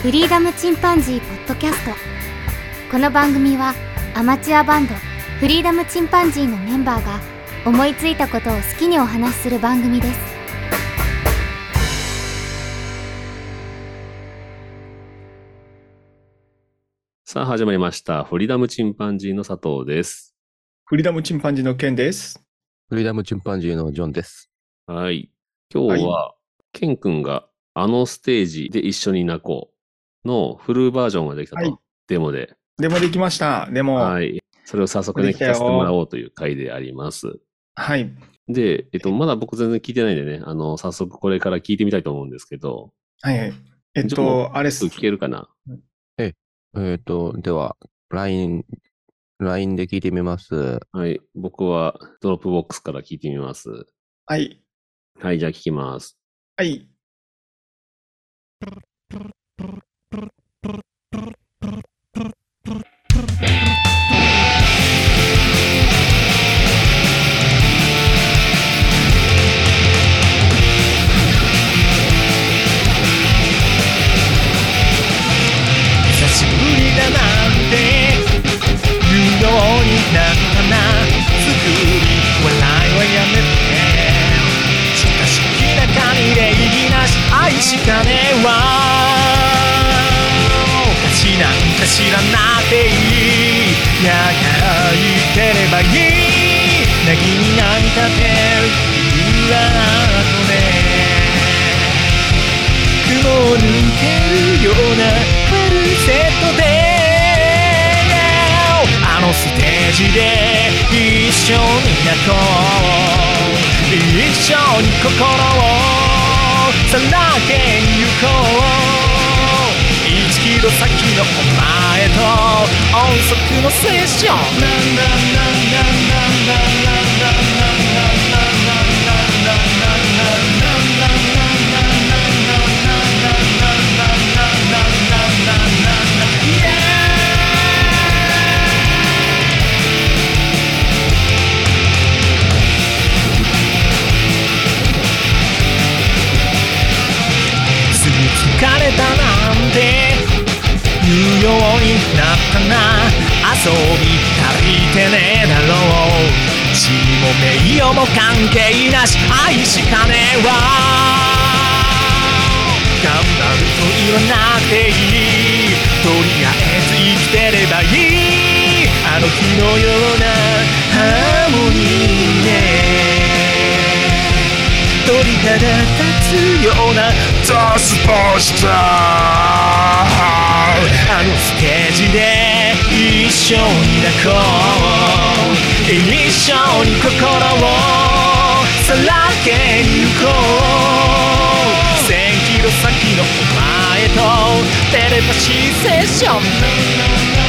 フリーダムチンパンジーポッドキャストこの番組はアマチュアバンドフリーダムチンパンジーのメンバーが思いついたことを好きにお話しする番組ですさあ始まりました。フリーダムチンパンジーの佐藤です。フリーダムチンパンジーのケンです。フリーダムチンパンジーのジョンです。はい。今日は、ケン君があのステージで一緒に泣こうのフルバージョンができたと。はいデモで。でもできました。でも、は。はいい。それを早速ね、できたよ聞かせてもらおうという回であります。はい。で、えっと、まだ僕全然聞いてないんでね、あの、早速これから聞いてみたいと思うんですけど、はい。えっじゃあもと、あれっす。聞けるかな？えっ、と、では、LINE、LINE で聞いてみます。はい。僕は Dropbox から聞いてみます。はい。はい、じゃあ聞きます。はい。キロ先のお前と音速のセッション。ようになったな遊び足りてねえだろう。地も名誉も関係なし。愛しかねえわ。頑張ると言わなくていい。とりあえず生きてればいい。あの日のようなハーモニーで鳥肌立つようなザ・スポーツターあのステージで一緒に泣こう一緒に心をさらけに行こう1000キロ先のお前とテレパシーセッション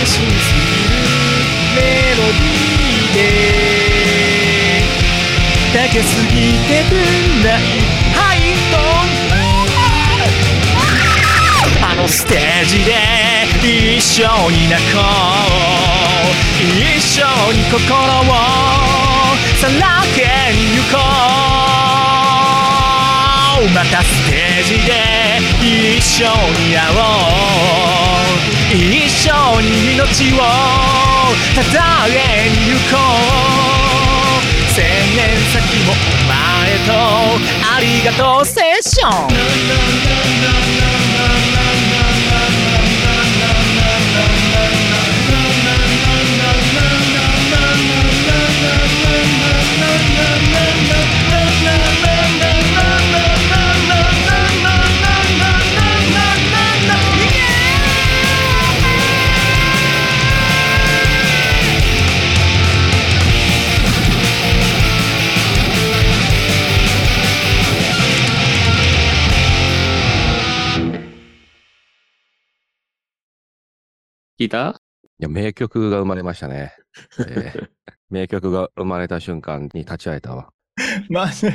ダンシングするメロディーで高すぎてぶんないハイトーンあのステージで一緒に泣こう。一緒に心をさらけに行こう。またステージで一緒に会おう。一緒に命をたたえに行こう？千年先もお前とありがとうセッション。聞いた？いや、名曲が生まれましたね。えー 名曲が生まれた瞬間に立ち会えたわ。まあ、まさ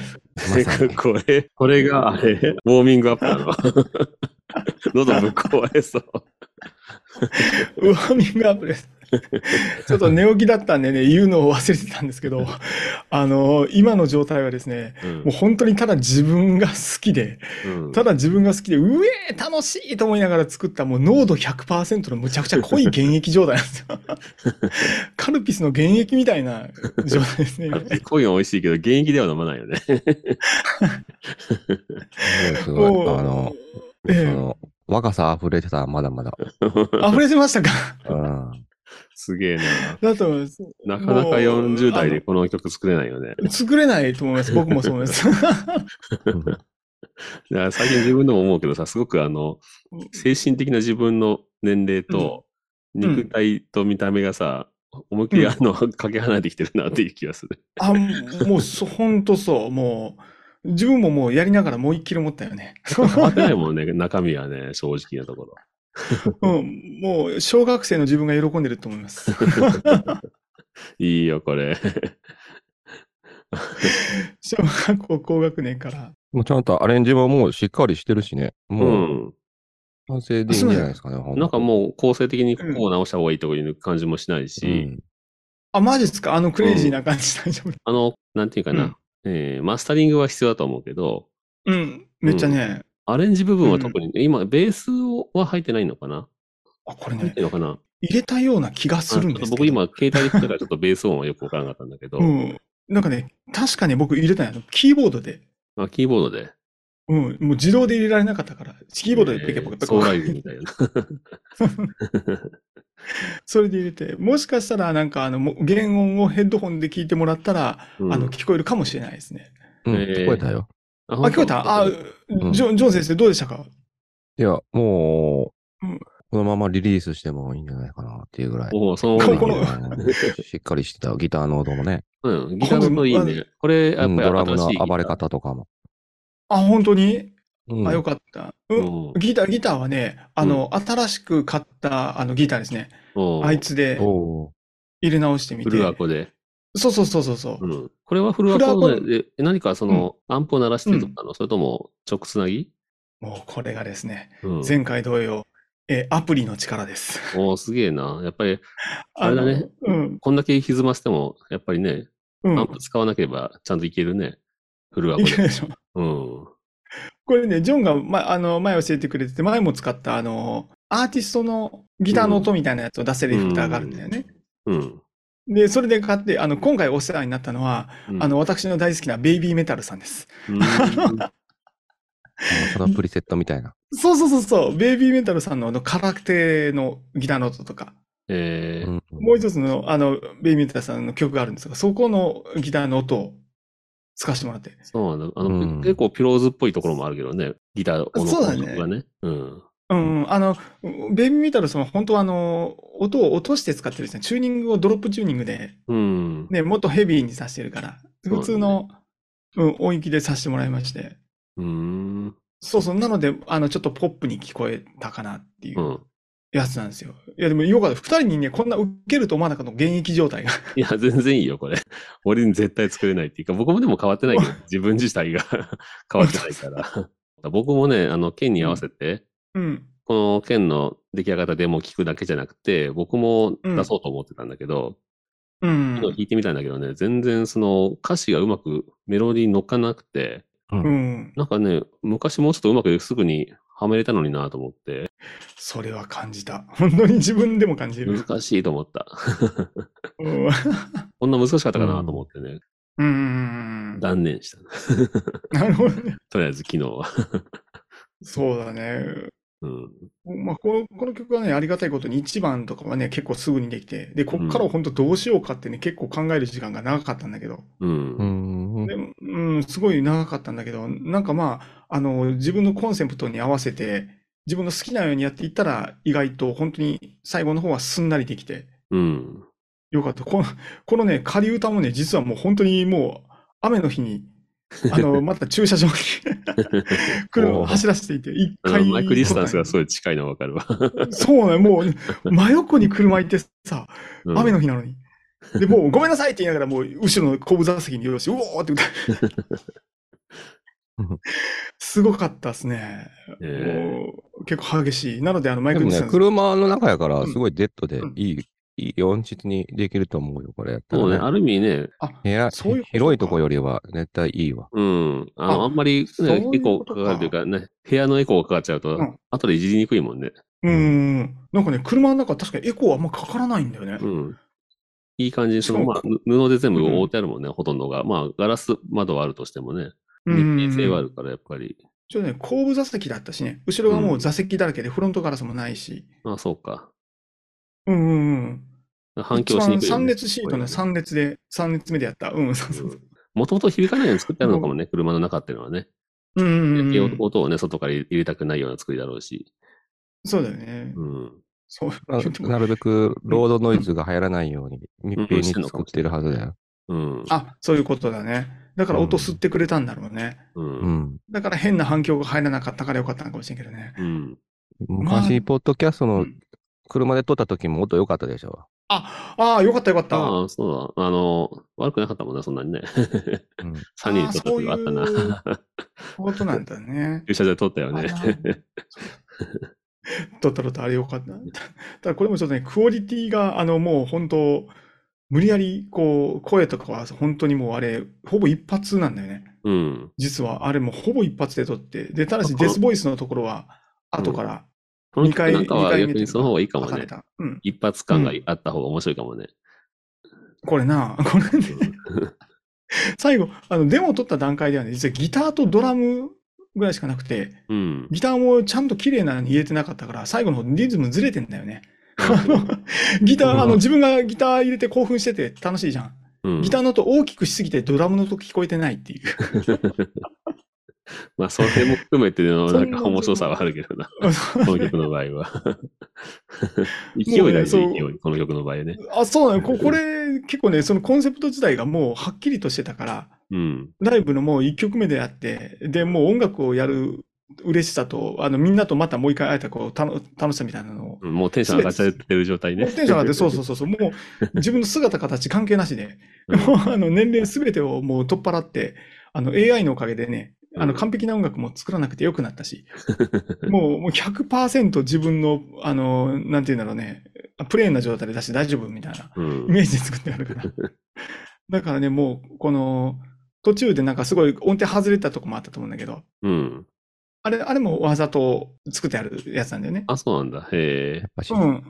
にこれ、これがあれ、ウォーミングアップなの。喉ぶっ壊れそう。ウォーミングアップです。ちょっと寝起きだったんでね、言うのを忘れてたんですけど、あの、今の状態はですね、うんもう本当にただ自分が好きで、うんただ自分が好きで、うえー楽しいと思いながら作ったもう濃度100%のむちゃくちゃ濃い原液状態なんですよ。カルピスの原液みたいな状態ですね。濃いの美味しいけど、現役では飲まないよね。すごい。もうあの、ええその、若さ溢れてた、まだまだ。溢れてましたか？うん。すげえな。だと思います。なかなかもう40代でこの曲作れないよね。作れないと思います。僕もそう思います。最近自分でも思うけどさ、すごくあの、精神的な自分の年齢と、ん肉体と見た目がさ、思いっきりあの、かけ離れてきてるなっていう気がする。あ、もう、そ、ほんとそう。もう、自分ももうやりながらもう一キロ思ったよね。変わってないもんね、中身はね、正直なところ。うん、もう、小学生の自分が喜んでると思います。いいよ、これ。小学校高学年から。もうちゃんとアレンジももうしっかりしてるしね。うもう、ん。完成でいいんじゃないですかね。ほなんかう、もう構成的にここを直した方がいいとかいう感じもしないし、うん。あ、マジっすか？あのクレイジーな感じ大丈夫？あの、なんていうかな、うんえーマスタリングは必要だと思うけど、うん、めっちゃね。アレンジ部分は特に、今、ベースは入ってないのかな？あ、これね入って、るのかな？入れたような気がするんですけ僕今、携帯で聞いたからちょっと ベース音はよくわからなかったんだけど、うん。なんかね、確かね、僕入れたんやの。キーボードで。まあ、キーボードで、うん、もう自動で入れられなかったから、キーボードでペケポケペケソーライズみたいな。それで入れて、もしかしたらなんかあの、も原音をヘッドホンで聞いてもらったら、うんあの、聞こえるかもしれないですね。うん、えー聞こえたよ。ああ、聞こえた？あ、んジョン、ジョン先生どうでしたか？いや、もう、うんこのままリリースしてもいいんじゃないかなっていうぐらい。おおそうんしっかりしてたギターの音もね。うん、ギターの音いいね。これ、やっぱりうんドラムの暴れ方とかも。あ、本当に？うんあ、よかった。ううんん、ギター、ギターはね、あの、新しく買ったあのギターですね。あいつで入れ直してみて。フルアコで。そうそうそうそうそう。うん。これはフルアコフルアコで、で何かその、アンプを鳴らしてとかの、それとも直つなぎ？もうこれがですね、うん。前回同様、えーアプリの力です。おーすげえな。やっぱり、あれだねうん。こんだけ歪ませても、やっぱりね、うんアンプ使わなければちゃんといけるね。フルアコで。いけるでしょ。うん。これね、ジョンが、ま、あの、前教えてくれてて、前も使った、あの、アーティストのギターの音みたいなやつを出せるエフェクターがあるんだよね。うん。で、それで買って、あの、今回お世話になったのは、うんあの、、私の大好きなベイビーメタルさんです。そのプリセットみたいな。そうそうそうそう、ベイビーメタルさんのあの、カラクテのギターの音とか、えーうんもう一つの、あの、ベイビーメタルさんの曲があるんですが、そこのギターの音を使わせてもらって。そうなんだ。あの、うん結構ピローズっぽいところもあるけどね。ギターのそうだね音がね。うん。うん、うんあの、ベイビーメタルさんは本当はあの、音を落として使ってるんですね。チューニングをドロップチューニングで、うん。ね、もっとヘビーにさせてるから、普通の、うん、音域でさせてもらいまして。うん。そうそう、なので、あの、ちょっとポップに聞こえたかなっていううん。やつなんですよ。いや、でもよかった。二人にね、こんな受けると思わなかったの、現役状態が。いや、全然いいよ、これ。俺に絶対作れないっていうか、僕もでも変わってないけど、自分自体が変わってないから。僕もね、あの、剣に合わせて、うん。この剣の出来上がったデモを聞くだけじゃなくて、僕も出そうと思ってたんだけど、うん弾いてみたんだけどね、全然その歌詞がうまくメロディーに乗っかなくて、うん。なんかね、昔もうちょっとうまくすぐにはめれたのになと思って、それは感じた。本当に自分でも感じる。難しいと思った。うん。こんな難しかったかなと思ってね、うん。断念した。なるほどね。とりあえず昨日は。そうだね。うん。まあ、この、この曲はね、ありがたいことに1番とかはね、結構すぐにできて、で、こっから本当どうしようかってね、結構考える時間が長かったんだけど、うん。うん。でも、うん、すごい長かったんだけど、なんかまあ、あの、自分のコンセプトに合わせて、自分の好きなようにやっていったら、意外と本当に最後の方はすんなりできて、うん。よかった。この、このね、仮歌もね、実はもう本当にもう、雨の日に、あの、また駐車場に 車を走らせていて、一回。マイクディスタンスがすごい近いのがわかるわ。そうね、もう、真横に車行ってさ、うん雨の日なのに。で、もうごめんなさいって言いながら、もう後ろの後部座席によろし、うおーって歌う すごかったですね。えもう結構激しい。なので、あの、マイでもねクルさん、車の中やからうんすごいデッドでうんいい、いい音質にできると思うよ、これやったそうね、ら、ある意味ね、あ、部屋そういうことか広いとこよりは絶対いいわ。うん。あの、ああんまり、ういう、エコーかかかるというかね、部屋のエコーがかかっちゃうと、うん後でいじりにくいもんね。うーん。なんかね、車の中確かにエコーあんまかからないんだよね。うん。いい感じに、その、まあ、ぬ布で全部覆ってあるもんね、ほとんどが。まあ、ガラス窓はあるとしてもね、うん密閉性はあるから、やっぱり。ちょっとね、後部座席だったしね、後ろがもう座席だらけでフロントガラスもないし。ああ、そうか。うんうんうん。反響しにくいよね。3列シートの3列で、3列目でやった。うん、そうそう。もともと響かないように作ってあるのかもね、車の中っていうのはね。うんうんうん。音をね、外から入れたくないような作りだろうし。そうだよね。うん。そう。ななるべくロードノイズが入らないように密閉に作ってるはずだよ。うん。あ、そういうことだね。だから音吸ってくれたんだろうね。う。うんん。だから変な反響が入らなかったからよかったのかもしれんけどね。うん。昔、ポッドキャストのうん車で撮った時も音良かったでしょ。あ、ああ、よかったよかった。ああ、そうだ。あの、悪くなかったもんね、そんなにね。うん 3人で撮った時があったな。そういう ことなんだね。駐車場で撮ったよね。撮った撮った、あれよかった。ただこれもちょっとね、クオリティが、あの、もう本当、無理やり、こう、声とかは本当にもうあれ、ほぼ一発なんだよね。うん。実は、あれもほぼ一発で撮って。で、ただしデスボイスのところは、後からこの2回、曲なんかは逆にその方がいいかもね。うん。一発感があった方が面白いかもね。これな、これね、最後、あの、デモを撮った段階ではね、実はギターとドラムぐらいしかなくて、うん。ギターもちゃんと綺麗なのに入れてなかったから、最後のリズムずれてんだよね。あのギター、あの、自分がギター入れて興奮してて楽しいじゃん。うんギターの音大きくしすぎてドラムの音聞こえてないっていう。まあ、それも含めての、ななんか面白さはあるけどな。この曲の場合は。勢い大事、勢い。この曲の場合ね。あ、そうなの。ここれ、結構ね、そのコンセプト自体がもうはっきりとしてたから、うん。ライブのもう1曲目であって、で、もう音楽をやる嬉しさと、あの、みんなとまたもう一回会えたこう、たの楽しさみたいなのを、うんもうテンション上がっちゃってる状態ね。テンション上がって、そうそうそうそう、もう自分の姿形関係なしで、うんもうあの年齢すべてをもう取っ払って、あの AI のおかげでね、あうんの完璧な音楽も作らなくてよくなったし、もうもう100%自分の、あの、なんていうんだろうね、プレーンな状態で出して大丈夫みたいなうんイメージで作ってあるから。だからね、もうこの途中でなんかすごい音程外れたとこもあったと思うんだけど、うん。あれ、あれもわざと作ってあるやつなんだよね。あ、そうなんだ。へやっぱし、うん。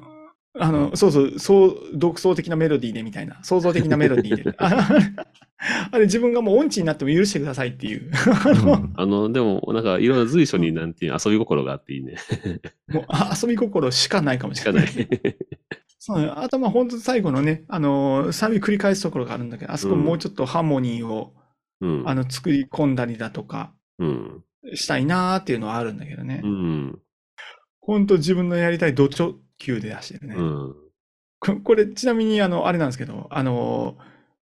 あの、そうそう、そう独創的なメロディーでみたいな、創造的なメロディーで。あれ自分がもう音痴になっても許してくださいっていう。あの、うん、あのでも、なんかいろんな随所になんていう遊び心があっていいね。もうあ遊び心しかないかもしれない。しかない。そうあとま本当最後のね、あの、サビ繰り返すところがあるんだけど、あそこもうちょっとハーモニーを、うん、あの作り込んだりだとか、したいなーっていうのはあるんだけどね。うん、ん本当自分のやりたいどち急で出してるね。うん、こ,これ、ちなみに、あの、あれなんですけど、あの、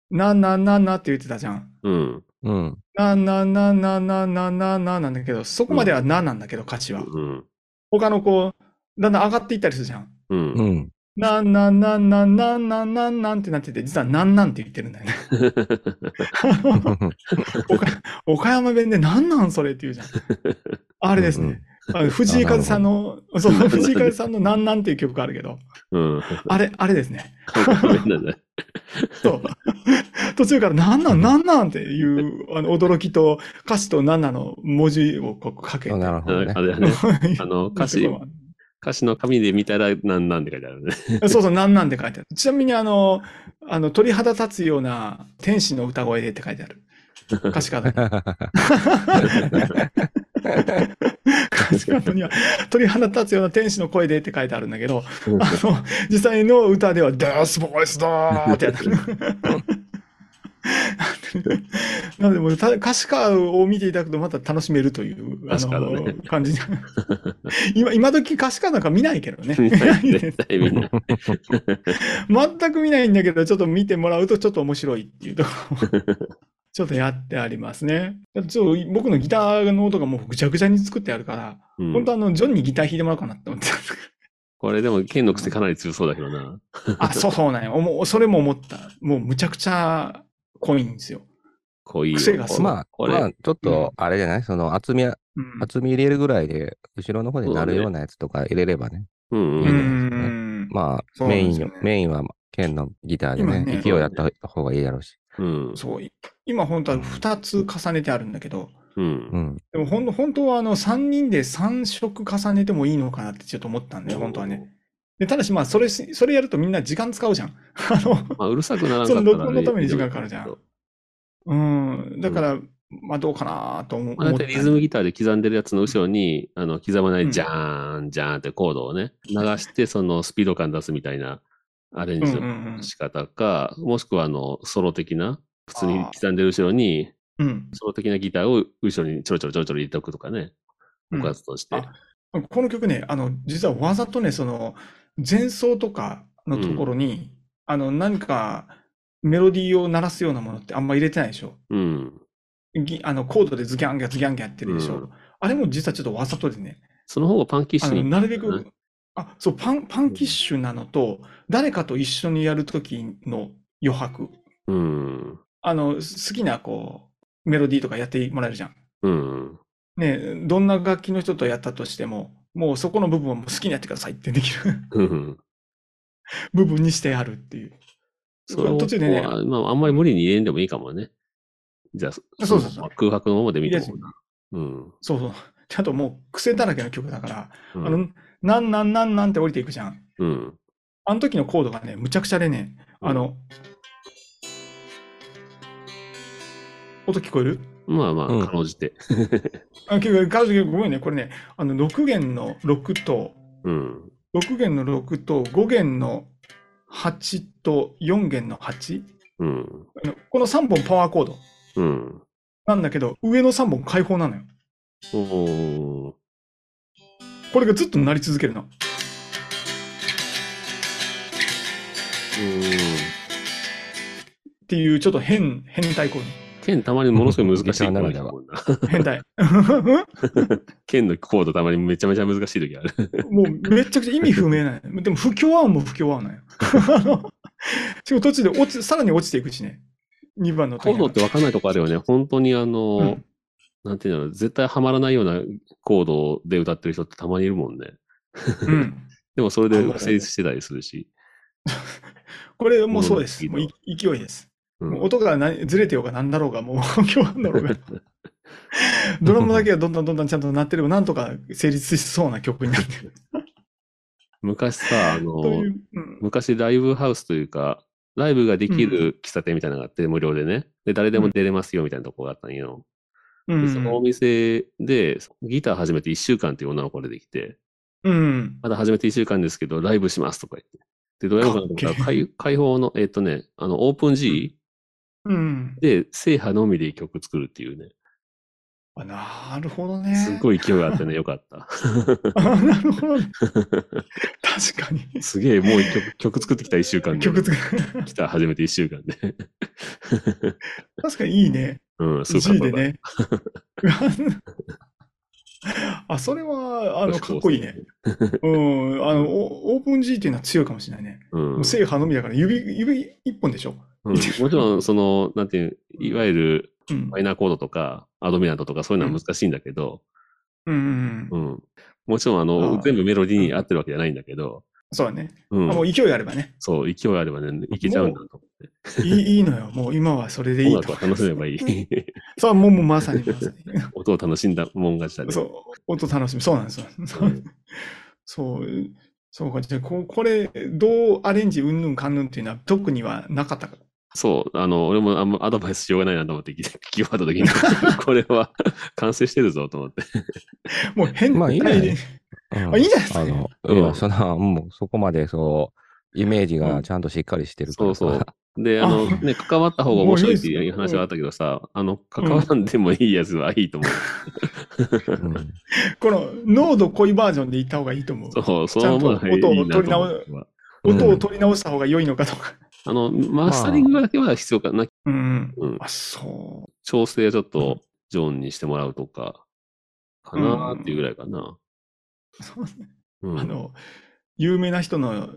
なんなんなんなって言ってたじゃん。うん。うん。なななななななななんだけど、そこまではなんなんだけど、価値は。うん。他のこう、だんだん上がっていったりするじゃん。うん。うん。なんなんなんなんなんなんなんなんってなってて、実はなんなんって言ってるんだよね 岡。岡山弁でなんなんそれって言うじゃん。あれですね。藤井風さんの、そう、藤井風さんのなんなんっていう曲があるけど、うん。あれ、あれですね。そう。途中からなんなんなんなんっていう、あの、驚きと歌詞となんなの文字をこうかけて。なるほどねあ。れだね。あの、歌詞、歌詞の紙で見たら、なんなんって書いてあるね。そうそう、なんなんって書いてある。ちなみにあの、あの、鳥肌立つような天使の歌声でって書いてある。歌詞カー ドに。は鳥肌立つような天使の声でって書いてあるんだけど、あの、実際の歌では、デスボイスだーってやってる。なので、もうた歌詞カードを見ていただくとまた楽しめるという、あの、感じ。今、今時歌詞カードなんか見ないけどね。全く見ないんだけど、ちょっと見てもらうとちょっと面白いっていうところもちょっとやってありますね。ちょっと僕のギターの音がもうぐちゃぐちゃに作ってあるから、うん本当あの、ジョンにギター弾いてもらおうかなって思ってたんですけこれでも、剣の癖かなり強そうだけどな。あ、そうそうなんよ。もうそれも思った。もうむちゃくちゃ濃いんですよ。濃いよ。癖がすごいまあ、これまあ、ちょっと、あれじゃない？その厚み、うん。厚み入れるぐらいで、後ろの方になるようなやつとか入れればね。うんう。うんねん。まあ、そうなんメインメインは剣のギターでね、今ね勢いやった方がいいだろうし。うん。そう。い今本当は2つ重ねてあるんだけど、うんう。ん。でもほん本当はあの3人で3色重ねてもいいのかなってちょっと思ったんで、本当はね。でただしまあそれし、それやるとみんな時間使うじゃん。あの、まあ、うるさくならんかったら、その録音のために時間かかるじゃんうん。だから、まあどうかなと思まあ、だ思ってリズムギターで刻んでるやつの後ろに、あの、刻まなうんいジャーン、ジャーンってコードをね、流して、そのスピード感出すみたいなアレンジうんうんうんの仕方か、もしくは、あの、ソロ的な、普通に刻んでる後ろに、うん。ソロ的なギターを後ろにちょろちょろちょろちょろ入れておくとかね、うんおかずとして。あこの曲ね、あの、実はわざとね、その、前奏とかのところに、あの、何かメロディーを鳴らすようなものってあんま入れてないでしょ。うん。ぎあの、コードでズギャンギャズギャンギャやってるでしょ。うんあれも実はちょっとわざとでね、その方がパンキッシュに。なるべくね、あ、そう、パン、パンキッシュなのと、誰かと一緒にやるときの余白。うん。あの、好きな、こう、メロディーとかやってもらえるじゃん。うん。ね、どんな楽器の人とやったとしても、もうそこの部分はもう好きにやってくださいってできるうん。部分にしてあるっていう。それを途中でねまあ、あんまり無理に入れんでもいいかもね。じゃあ、そうそうそう空白のままで見てもな。うん。そうそう。ちゃんともう癖だらけの曲だから、うんあの、なんなんなんなんって降りていくじゃん。うん。あの時のコードがね、むちゃくちゃでね、あの、音聞こえる？まあまあ、うんかろうじて。あ、結構、彼女ごめんね、これね、あの、6弦の6と、うん。6弦の6と5弦の8と4弦の 8? うん。この3本パワーコードうん。なんだけど、上の3本開放なのよ。おーこれがずっと鳴り続けるの。うん。っていう、ちょっと変、変態コー剣たまにものすごい難しい。変態。剣のコードたまにめちゃめちゃ難しい時ある。もうめちゃくちゃ意味不明なんよ。でも不協和音も不協和音なん しかも途中で落ち、さらに落ちていくしね。2番の時コードって分かんないとこあるよね。本当にあの、うんなんていうの、絶対ハマらないようなコードで歌ってる人ってたまにいるもんね。うん。でもそれで成立してたりするし。これもうそうです。うんもうい勢いです。うん音が何ずれてようが何だろうが、もう不協和音だろうが。ドラムだけがどんどんどんどんちゃんと鳴ってれば、なんとか成立しそうな曲になってる。昔さ、あの。うん昔ライブハウスというか、ライブができる喫茶店みたいなのがあって、無料でね。で、誰でも出れますよみたいなとこがあったんよ。うんでそのお店で、ギター始めて1週間っていう女の子が出てきて、うん。まだ始めて1週間ですけど、ライブしますとか言って。で、どうやろうかなと思ったら、かっ開開放の、えっとね、あの、オープン G うん。で、制覇のみで曲作るっていうね。あなるほどね。すっごい勢いがあってね、よかった。あなるほどね。確かに。すげえ、もう一曲、曲作ってきた1週間で。曲作る。ギター始めて1週間で。確かにいいね。うん、すご G かった。でね。あ、それは、あの、かっこいいね。うん。あの、オオープン G っていうのは強いかもしれないね。うんもう制覇のみだから、指、指一本でしょ。うんもちろん、その、なんていう、いわゆるうん。マイナーコードとか、アドミナントとかそういうのは難しいんだけど、うん。うんうん。もちろん、あの、全部メロディーに合ってるわけじゃないんだけど、そうだね。うんあ。もう勢いあればね。そう、勢いあればね、いけちゃうんだと思って。いいいいのよ。もう今はそれでいいと音楽。は楽しめばいい。そう、もうもうまさにまさに。音を楽しんだもん勝ちだね。そう、音楽しみ。そうなんですよ。うんそう、そうか。じゃあこ、これ、どうアレンジうんぬんかんぬんっていうのは特にはなかったか？そう、あの、俺もあんまアドバイスしようがないなと思って聞き終わった時に、これは完成してるぞと思って。もう変まあいいんじゃない？で。うんあいいんじゃないですか？あの、うんその、もうそこまでそう、イメージがちゃんとしっかりしてるからさ。そうそう。で、あの、あね、関わった方が面白いっていう話はあったけどさ、あの、関わらんでもいいやつはいいと思う。うんこの濃度濃いバージョンでいった方がいいと思う。そう、そのままいいちゃんと音を取り直思うわ。音を取り直した方が良いのかとか。あの、マスタリングだけは必要かな。うん。うんあ、そ調整はちょっとジョンにしてもらうとか、かなーっていうぐらいかな。う。そうねうん。あの、有名な人の、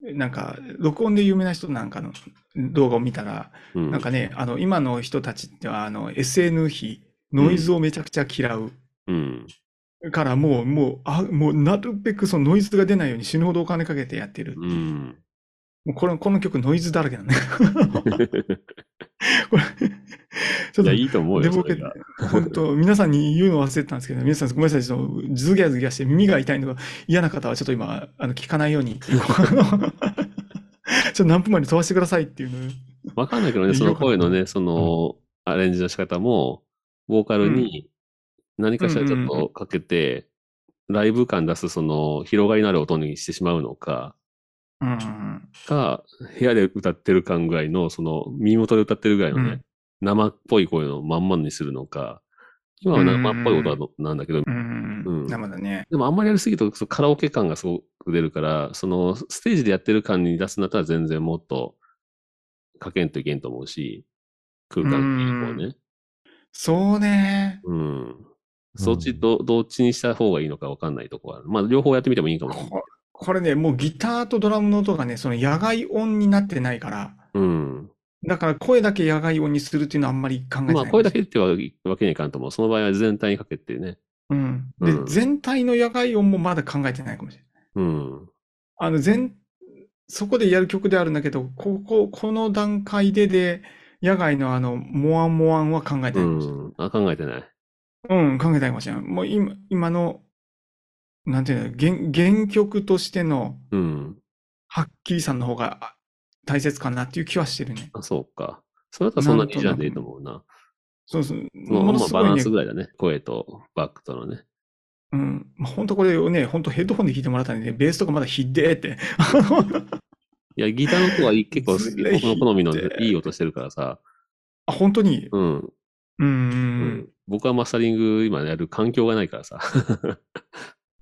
なんか、録音で有名な人なんかの動画を見たら、うん。なんかね、あの、今の人たちっては、あの、SN 比、ノイズをめちゃくちゃ嫌う。うん。からもう、もう、あ、もうなるべくそのノイズが出ないように死ぬほどお金かけてやってる。うん。もうこの、この曲ノイズだらけなんだよ。これ、ちょっいや、と、いいと思うよ。本当、皆さんに言うの忘れてたんですけど、皆さんごめんなさい、ちょっとズギャズギャして耳が痛いのが嫌な方はちょっと今、あの、聞かないように、ちょっと何分前に飛ばしてくださいっていうのわかんないけどね、その声のね、その、アレンジの仕方も、ボーカルに何かしらちょっとかけて、ライブ感出す、その、広がりのある音にしてしまうのか、うん。か、部屋で歌ってる感ぐらいの、その、耳元で歌ってるぐらいのね、うん生っぽい声のまんまにするのか、今は生っぽい音だなんだけど、生だね。でもあんまりやりすぎるとカラオケ感がすごく出るから、そのステージでやってる感に出すんだったら全然もっとかけんといけんと思うし、空間をね。そうね。うん。そっちど、どっちにした方がいいのかわかんないとこはある。まあ両方やってみてもいいかも。ここれね、もうギターとドラムの音がね、その野外音になってないから、うん。だから声だけ野外音にするっていうのはあんまり考えてない。まあ声だけってわわけにいかんと思う。その場合は全体にかけてね。うん。で、うん全体の野外音もまだ考えてないかもしれない。うん。あの、全、そこでやる曲であるんだけど、ここ、この段階でで、野外のあの、モアンモアンは考えてうないかもしれない。ん。あ、考えてない。うん、考えてないかもしれない。もう今、今の、なんていうの、原、原曲としての、うん。はっきりさんの方があ大切かなっていう気はしてるね。あ、そうか。それだったらそんなにいいじゃんでいいと思うな。そうそう。そのものすごいねまあバランス、ぐらいだね。声とバックとのね。うん。まあ本当これをね、本当ヘッドホンで聞いてもらったんで、ベースとかまだひっでーって。いや、ギターの音は結構好き。僕の好みのひいていい音してるからさ。あ、本当に？うん。う。うんん。僕はマスタリング今やる環境がないからさ。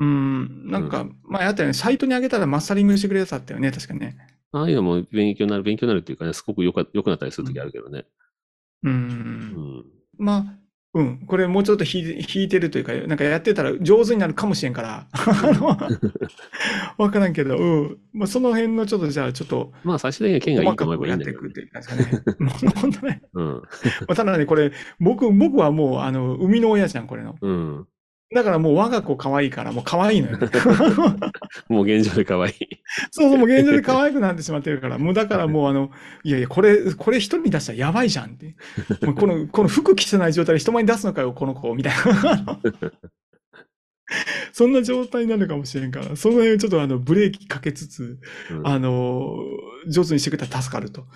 うん。なんか、前あったよね。サイトに上げたらマスタリングしてくれるやつあったよね。確かにね。ああいうのも勉強になる、勉強になるっていうかね、すごくよか良くなったりするときあるけどね。う。うんん。まあ、うん。これもうちょっと弾いてるというか、なんかやってたら上手になるかもしれんから。わからんけど、うん。まあ、その辺のちょっと、じゃあちょっと、まあ最終的には剣がいい細と思えばいいんだけど、ね。くっていう感じですかね。もう本当ね。うん。まあただね、これ、僕、僕はもう、あの、生みの親じゃん、これの。うん。だからもう我が子可愛いから、もう可愛いのよ、ね。もう現状で可愛い。そうそう、もう現状で可愛くなってしまってるから、もうだからもうあの、いやいや、これ、これ一人に出したらやばいじゃんって。もうこの、この服着てない状態で人前に出すのかよ、この子、みたいな。そんな状態になるかもしれんから、その辺ちょっとあの、ブレーキかけつつ、うんあの、上手にしてくれたら助かるという。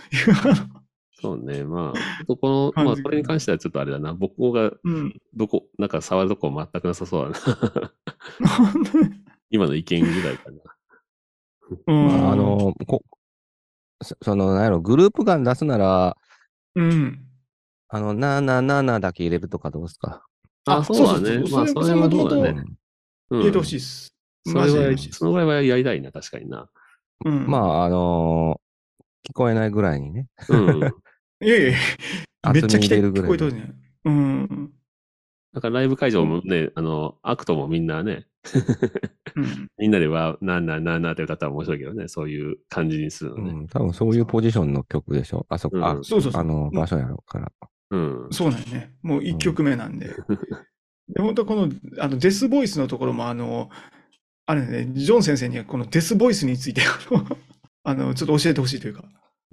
そうね。まあ、ちょっとこの、まあ、感じこれに関してはちょっとあれだな。僕がうん。どこ、なんか触るとこ全くなさそうだな。今の意見ぐらいかな。うああ、の、こそその、なんやろ、グループ感出すなら、うん。あの、なーなーなーなーだけ入れるとかどうですか？あ、あそうだね。まあ、そうそうそれはそうだね。入れてほしいです。それはそのぐらいはやりたいな、確かにな。うん。まあ、あのー聞こえないぐらいにね。うん。いやいや、めっちゃ来て厚み入れるぐらい聞こえてるね。うん。だからライブ会場もね、あの、アクトもみんなね、うん。みんなでわー、なんなんなんなんって歌ったら面白いけどね、そういう感じにするのね。うん、多分そういうポジションの曲でしょ？あそこ、あうんそうそうそう。あの、場所やろうから。うん。そうなんよね。もう一曲目なんで。で、本当この、あの、デスボイスのところも、あの、あれね、ジョン先生にはこのデスボイスについて、あの、あのちょっと教えてほしいというか、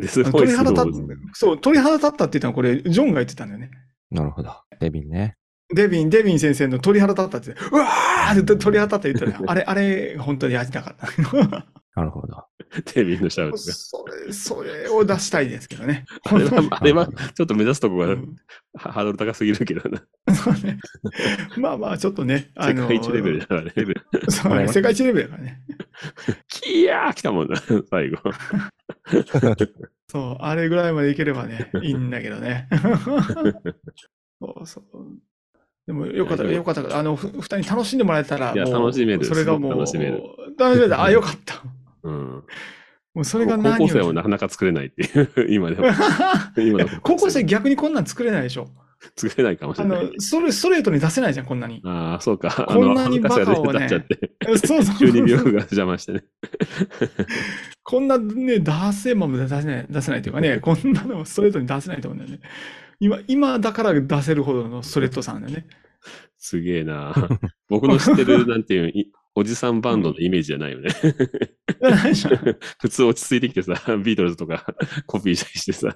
デスあのボイスの鳥肌立っそう、鳥肌立ったって言ったのはこれ、ジョンが言ってたんだよね。なるほど。デビンね。デビン、デビン先生の鳥肌立ったって、うわーって鳥肌立った言ったら、あれ、あれ、本当にやりたかった。なるほど。テレビのシャウトが。それ、それを出したいですけどね。あれは、あれはちょっと目指すとこがうんハハードル高すぎるけどな。まあまあ、ちょっとね、あの世界一レベルだからね。そうね、世界一レベルだからね。キヤー来たもんな、最後。そう、あれぐらいまでいければね、いいんだけどね。そうそう。でも、よかった、よかった。あの、ふ二人に楽しんでもらえたら、いや楽しめるそれがもう、楽しめる楽しめる。あ、よかった。うん。もうそれが高何校生もなかなか作れないっていう、今でも。今の高校生逆にこんなん作れないでしょ。作れないかもしあれない。の、ストレストレートに出せないじゃん、こんなに。ああ、そうか。こんなにあのバカをねちゃって、そうそう。急に病が邪魔してね。こんなね、出せまも出せない、出せないというかね、こんなのストレートに出せないと思うんだよね。今、今だから出せるほどのストレートさんだよね。すげえな。僕の知ってる、なんていうい、おじさんバンドのイメージじゃないよね。普通落ち着いてきてさ、ビートルズとかコピーしたりしてさ、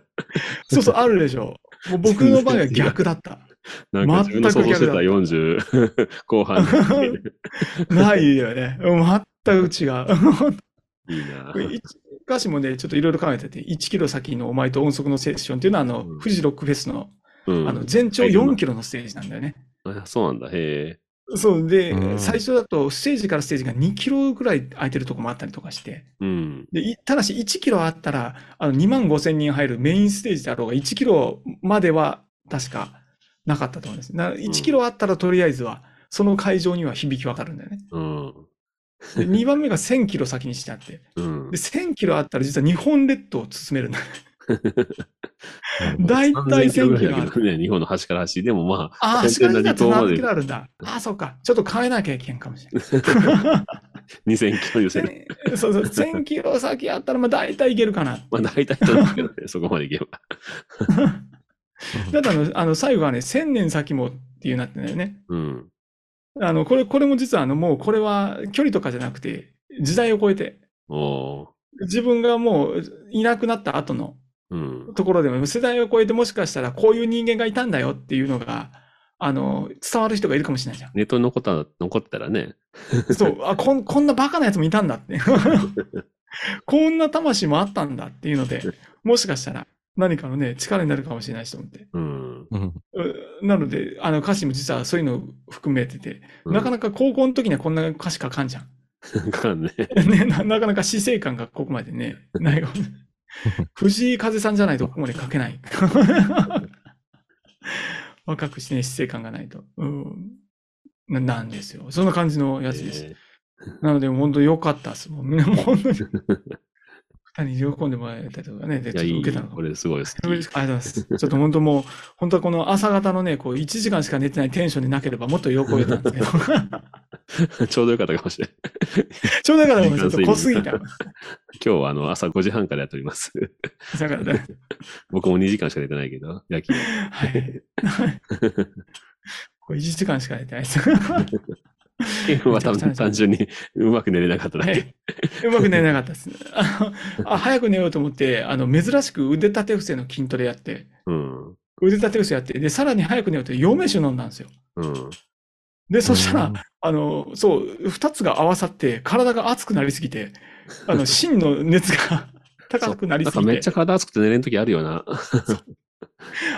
そうそう、あるでしょ。もう僕の場合は逆だった。なんか自分の想像してた40 後半ないよね。全く違う。いいな歌詞もね、ちょっといろいろ考えてて、1キロ先のお前と音速のセッションっていうのは、あの、うん富士ロックフェスの、うんあの、全長4キロのステージなんだよね。あそうなんだ、へそう。で、うん最初だとステージからステージが2キロぐらい空いてるとこもあったりとかして、え。うん。で、いただし1キロあったら、あの、2万5千人入るメインステージだろうが、1キロまでは確かなかったと思うんです。な1キロあったらとりあえずは、その会場には響き渡るんだよね。うん。で、2番目が1000キロ先にしてあって、うんで、。1000キロあったら実は日本列島を包めるんだ。大体1000キロある。ね、日本の端から端。でもまあ、ああ、確かにだって7離島までキロあるんだ。ああ、そうか。ちょっと変えなきゃいけんかもしれない。2000キロ寄せる。そうそう、1000キロ先あったら、まあ大体いけるかな。まあ大体そうですけどね、そこまでいけば。だってあの、あの最後はね、1000年先もっていうなってんだよね。うん。あの、これ、これも実はあの、もうこれは距離とかじゃなくて、時代を超えて、自分がもういなくなった後のうん。ところでも、世代を超えてもしかしたらこういう人間がいたんだよっていうのが、あの、伝わる人がいるかもしれないじゃん。ネットに残った、残ったらね。そう、あ、こん、こんなバカなやつもいたんだって。こんな魂もあったんだっていうので、もしかしたら何かのね、力になるかもしれないしと思って。うん。うんうなので、あの歌詞も実はそういうのを含めてて、なかななか高校の時にはこんな歌詞書かんじゃん。か。かんね。ね、ななかなか死生観がここまでね、ないかもね 藤井風さんじゃないとここまで書けない。若くしてね、死生観がないと。うん。ななんですよ。そんな感じのやつです。えなので、本当良かったです。もうみんなもう本当に、に喜んでもらえたりとかね、で、ちょっと受けたの。かこれすごい好き。ありがとうございます。ちょっと本当もう、本当はこの朝方のね、こう、1時間しか寝てないテンションでなければもっと喜べたんですけど、ちょうどよかったかもしれない。ちょうどだからもうちょっと濃すぎた。今日はあの朝5時半からやっております。だからね、僕も2時間しか寝てないけど、夜勤。はい。これ1時間しか寝てないです。ケンは多分単純にうまく寝れなかっただけ。はい。うまく寝れなかったです。あのあ早く寝ようと思って、あの、珍しく腕立て伏せの筋トレやって、うん。腕立て伏せやって、で、さらに早く寝ようと、陽明酒飲んだんですよ。うん。で、そしたら、あの、そう、二つが合わさって、体が熱くなりすぎて、あの、芯の熱が 高くなりすぎてなんかめっちゃ、体熱くて寝れん時あるよな。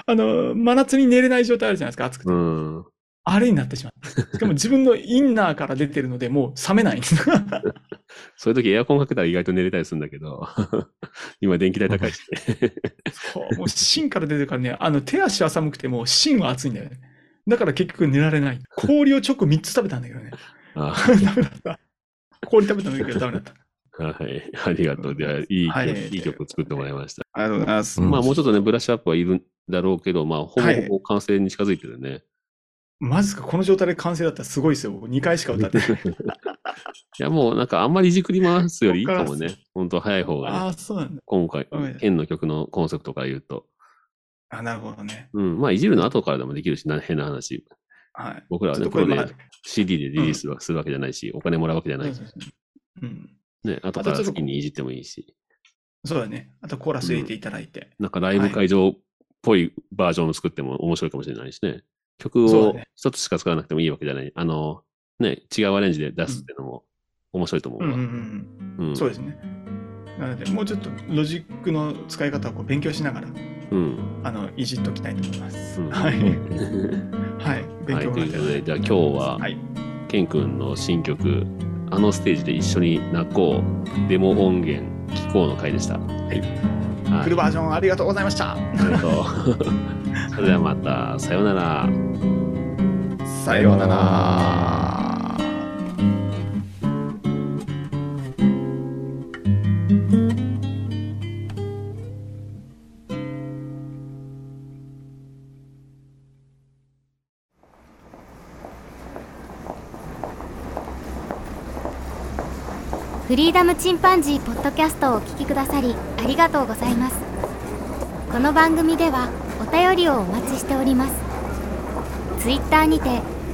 あの、真夏に寝れない状態あるじゃないですか、熱くて。うん。あれになってしまった。しかも自分のインナーから出てるので、もう冷めないんです。そういう時エアコンかけたら意外と寝れたりするんだけど、今電気代高いしね。そうもう芯から出てるからね、あの、手足は寒くても芯は熱いんだよね。だから結局寝られない。氷をチョコ3つ食べたんだけどね。あ ダメだった。氷食べたんだけどダメだった。はい。ありがとう。では、いい曲、はいい、い曲作ってもらいました。ありがとうございます。うんまあ、もうちょっとね、ブラッシュアップはいるんだろうけど、まあ、ほぼはいほぼ完成に近づいてるね。マジか、この状態で完成だったらすごいですよ。僕2回しか歌ってない。いや、もうなんかあんまりいじくり回すよりいいかもね。本当早い方がね。ああ、そうなんだ。今回はい、変の曲のコンセプトから言うと。あなるほどね。うん。まあ、いじるの後からでもできるしな、変な話。はい。僕らはね、これ、まあプロで CD でリリースはするわけじゃないし、お金もらうわけじゃないし。そうん。ね、後から好きにいじってもいいし。そうだね。あとコーラス入れていただいて。なんかライブ会場っぽいバージョンを作っても面白いかもしれないしね。曲を一つしか使わなくてもいいわけじゃない。あの、ね、違うアレンジで出すっていうのも面白いと思うわ。うんうんうん。うんそうですね。なので、もうちょっとロジックの使い方をこう勉強しながら、うん。あの、いじっときたいと思います。うん はい。はい。勉はい、ということで、じゃあ今日は、はい。ケン君の新曲、あのステージで一緒に泣こう、デモ音源聴こうの回でした。はい。はいフルバージョンありがとうございました。ありがとう。それではまた、さようなら。さようなら。フリーダムチンパンジーポッドキャストをお聞きくださりありがとうございます。この番組ではお便りをお待ちしております。ツイッターにて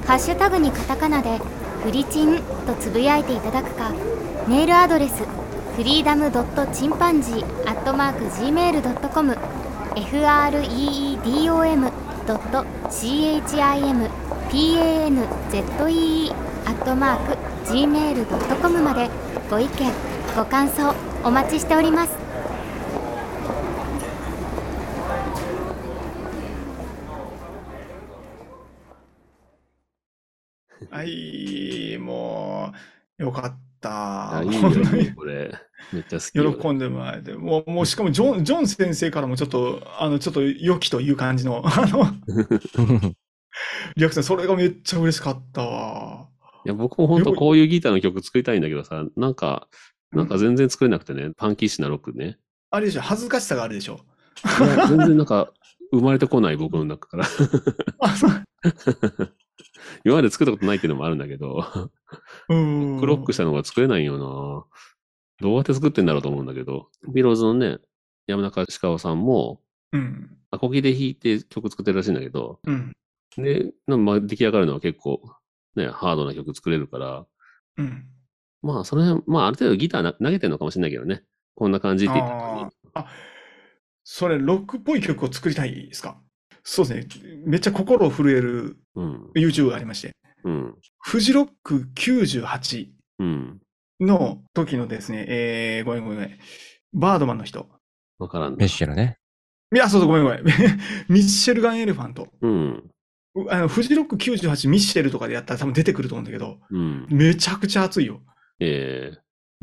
ハッシュタグにカタカナでフリチンとつぶやいていただくかメールアドレスフリーダムドットチンパンジーアットマーク Gmail.com freedom ドット chimpanzee アットマーク gmail.com までご意見ご感想お待ちしております はい、もう、よかった。あいいよこれ。めっちゃ好きよ。喜んでもらえて、もう、もうしかもジョン、ジョン先生からもちょっと、あの、ちょっと良きという感じの、あの、リアクション、それがめっちゃ嬉しかったわ。いや、僕も本当こういうギターの曲作りたいんだけどさ、なんか、なんか全然作れなくてね、パンキッシュなロックね。あれでしょ、恥ずかしさがあるでしょ。全然なんか、生まれてこない僕の中から。あ、そう。今まで作ったことないっていうのもあるんだけど、うん。クロックしたのが作れないよな。どうやって作ってんだろうと思うんだけど、ビローズのね、山中鹿尾さんも、うん。アコギで弾いて曲作ってるらしいんだけど、うん。で、まあ出来上がるのは結構、ね、ハードな曲作れるから、うん。まあ、その辺、まあ、ある程度ギターな投げてるのかもしれないけどね。こんな感じって言ったのに。あ、それ、ロックっぽい曲を作りたいですか？そうですね。めっちゃ心を震えるうん。YouTube がありまして、うん。フジロック98うん。の時のですね、えー、ごめんごめん。バードマンの人。わからんなメッ。シュルね。いや、そうそう、ごめんごめん。ミッシェルガン・エレファント。うん。うあのフジロック98ミッシェルとかでやったら多分出てくると思うんだけど、うん。めちゃくちゃ熱いよ。え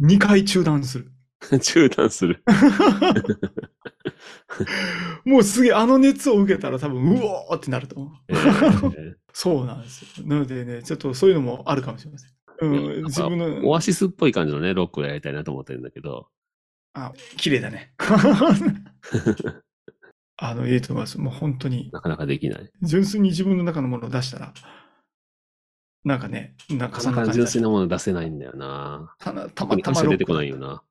2回中断する。ー、中断する。もうすげえ、あの熱を受けたら多分、うおーってなると思う。えー、そうなんですよ。なのでね、ちょっとそういうのもあるかもしれません。うん、自分の、オアシスっぽい感じのね、ロックをやりたいなと思ってるんだけど。あ、綺麗だね。あの、いいと思います。もう本当に、なかなかできない。純粋に自分の中のものを出したら、なんかね、なんかそんな感じだ純粋なもの出せないんだよな。たなた特またま出てこないよな。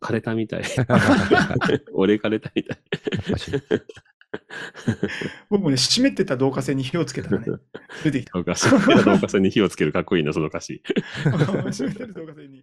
枯れたみたい。俺枯れたみたい。僕もね、湿ってた導火線に火をつけたらね、出てきた。なんか、知ってた動画線に火をつけるかっこいいな、その歌詞。湿ってる導火線に